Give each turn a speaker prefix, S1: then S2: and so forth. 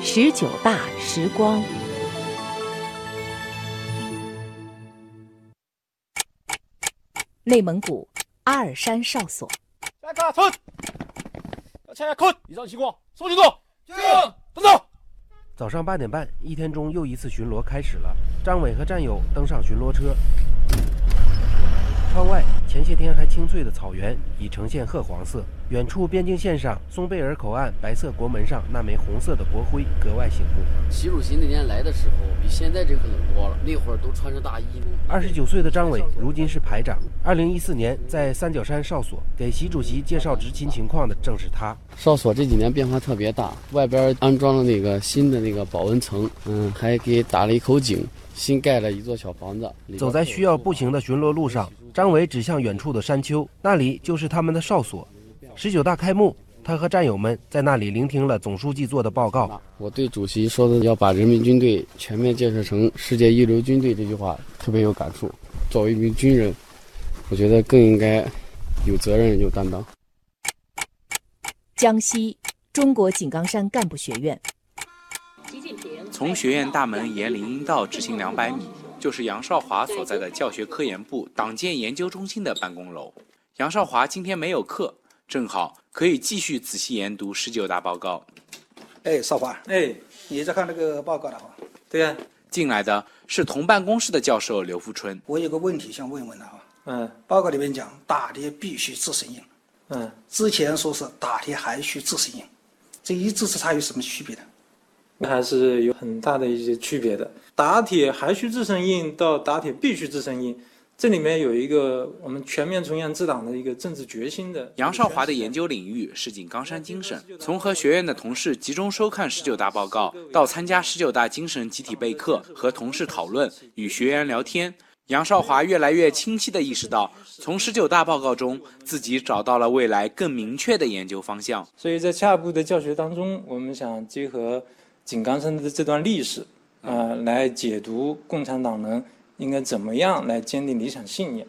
S1: 十九大时光。内蒙古阿尔山哨所。
S2: 下卡村，要下坤，以上情况，送行动。动走。
S3: 早上八点半，一天中又一次巡逻开始了。张伟和战友登上巡逻车。窗外，前些天还青翠的草原已呈现褐黄色。远处边境线上，松贝尔口岸白色国门上那枚红色的国徽格外醒目。
S4: 习主席那年来的时候，比现在这可冷多了。那会儿都穿着大衣。
S3: 二十九岁的张伟如今是排长。二零一四年在三角山哨所给习主席介绍执勤情况的正是他。
S4: 哨所这几年变化特别大，外边安装了那个新的那个保温层，嗯，还给打了一口井，新盖了一座小房子。
S3: 走在需要步行的巡逻路上，张伟指向远处的山丘，那里就是他们的哨所。十九大开幕，他和战友们在那里聆听了总书记做的报告。
S4: 我对主席说的要把人民军队全面建设成世界一流军队这句话特别有感触。作为一名军人，我觉得更应该有责任、有担当。
S1: 江西中国井冈山干部学院，习近平
S5: 从学院大门沿林荫道直行两百米，就是杨少华所在的教学科研部党建研究中心的办公楼。杨少华今天没有课。正好可以继续仔细研读十九大报告。
S6: 哎，少华，
S7: 哎，
S6: 你在看这个报告的哈？
S7: 对呀。
S5: 进来的是同办公室的教授刘富春。
S6: 我有个问题想问问他啊。
S7: 嗯。
S6: 报告里面讲打铁必须自身硬。
S7: 嗯。
S6: 之前说是打铁还需自身硬，这一字之差有什么区别呢？
S7: 还是有很大的一些区别的。打铁还需自身硬到打铁必须自身硬。这里面有一个我们全面从严治党的一个政治决心的。
S5: 杨少华的研究领域是井冈山精神，从和学院的同事集中收看十九大报告，到参加十九大精神集体备课，和同事讨论，与学员聊天，杨少华越来越清晰地意识到，从十九大报告中自己找到了未来更明确的研究方向。
S7: 所以在下一步的教学当中，我们想结合井冈山的这段历史，啊，来解读共产党人。应该怎么样来坚定理想信念？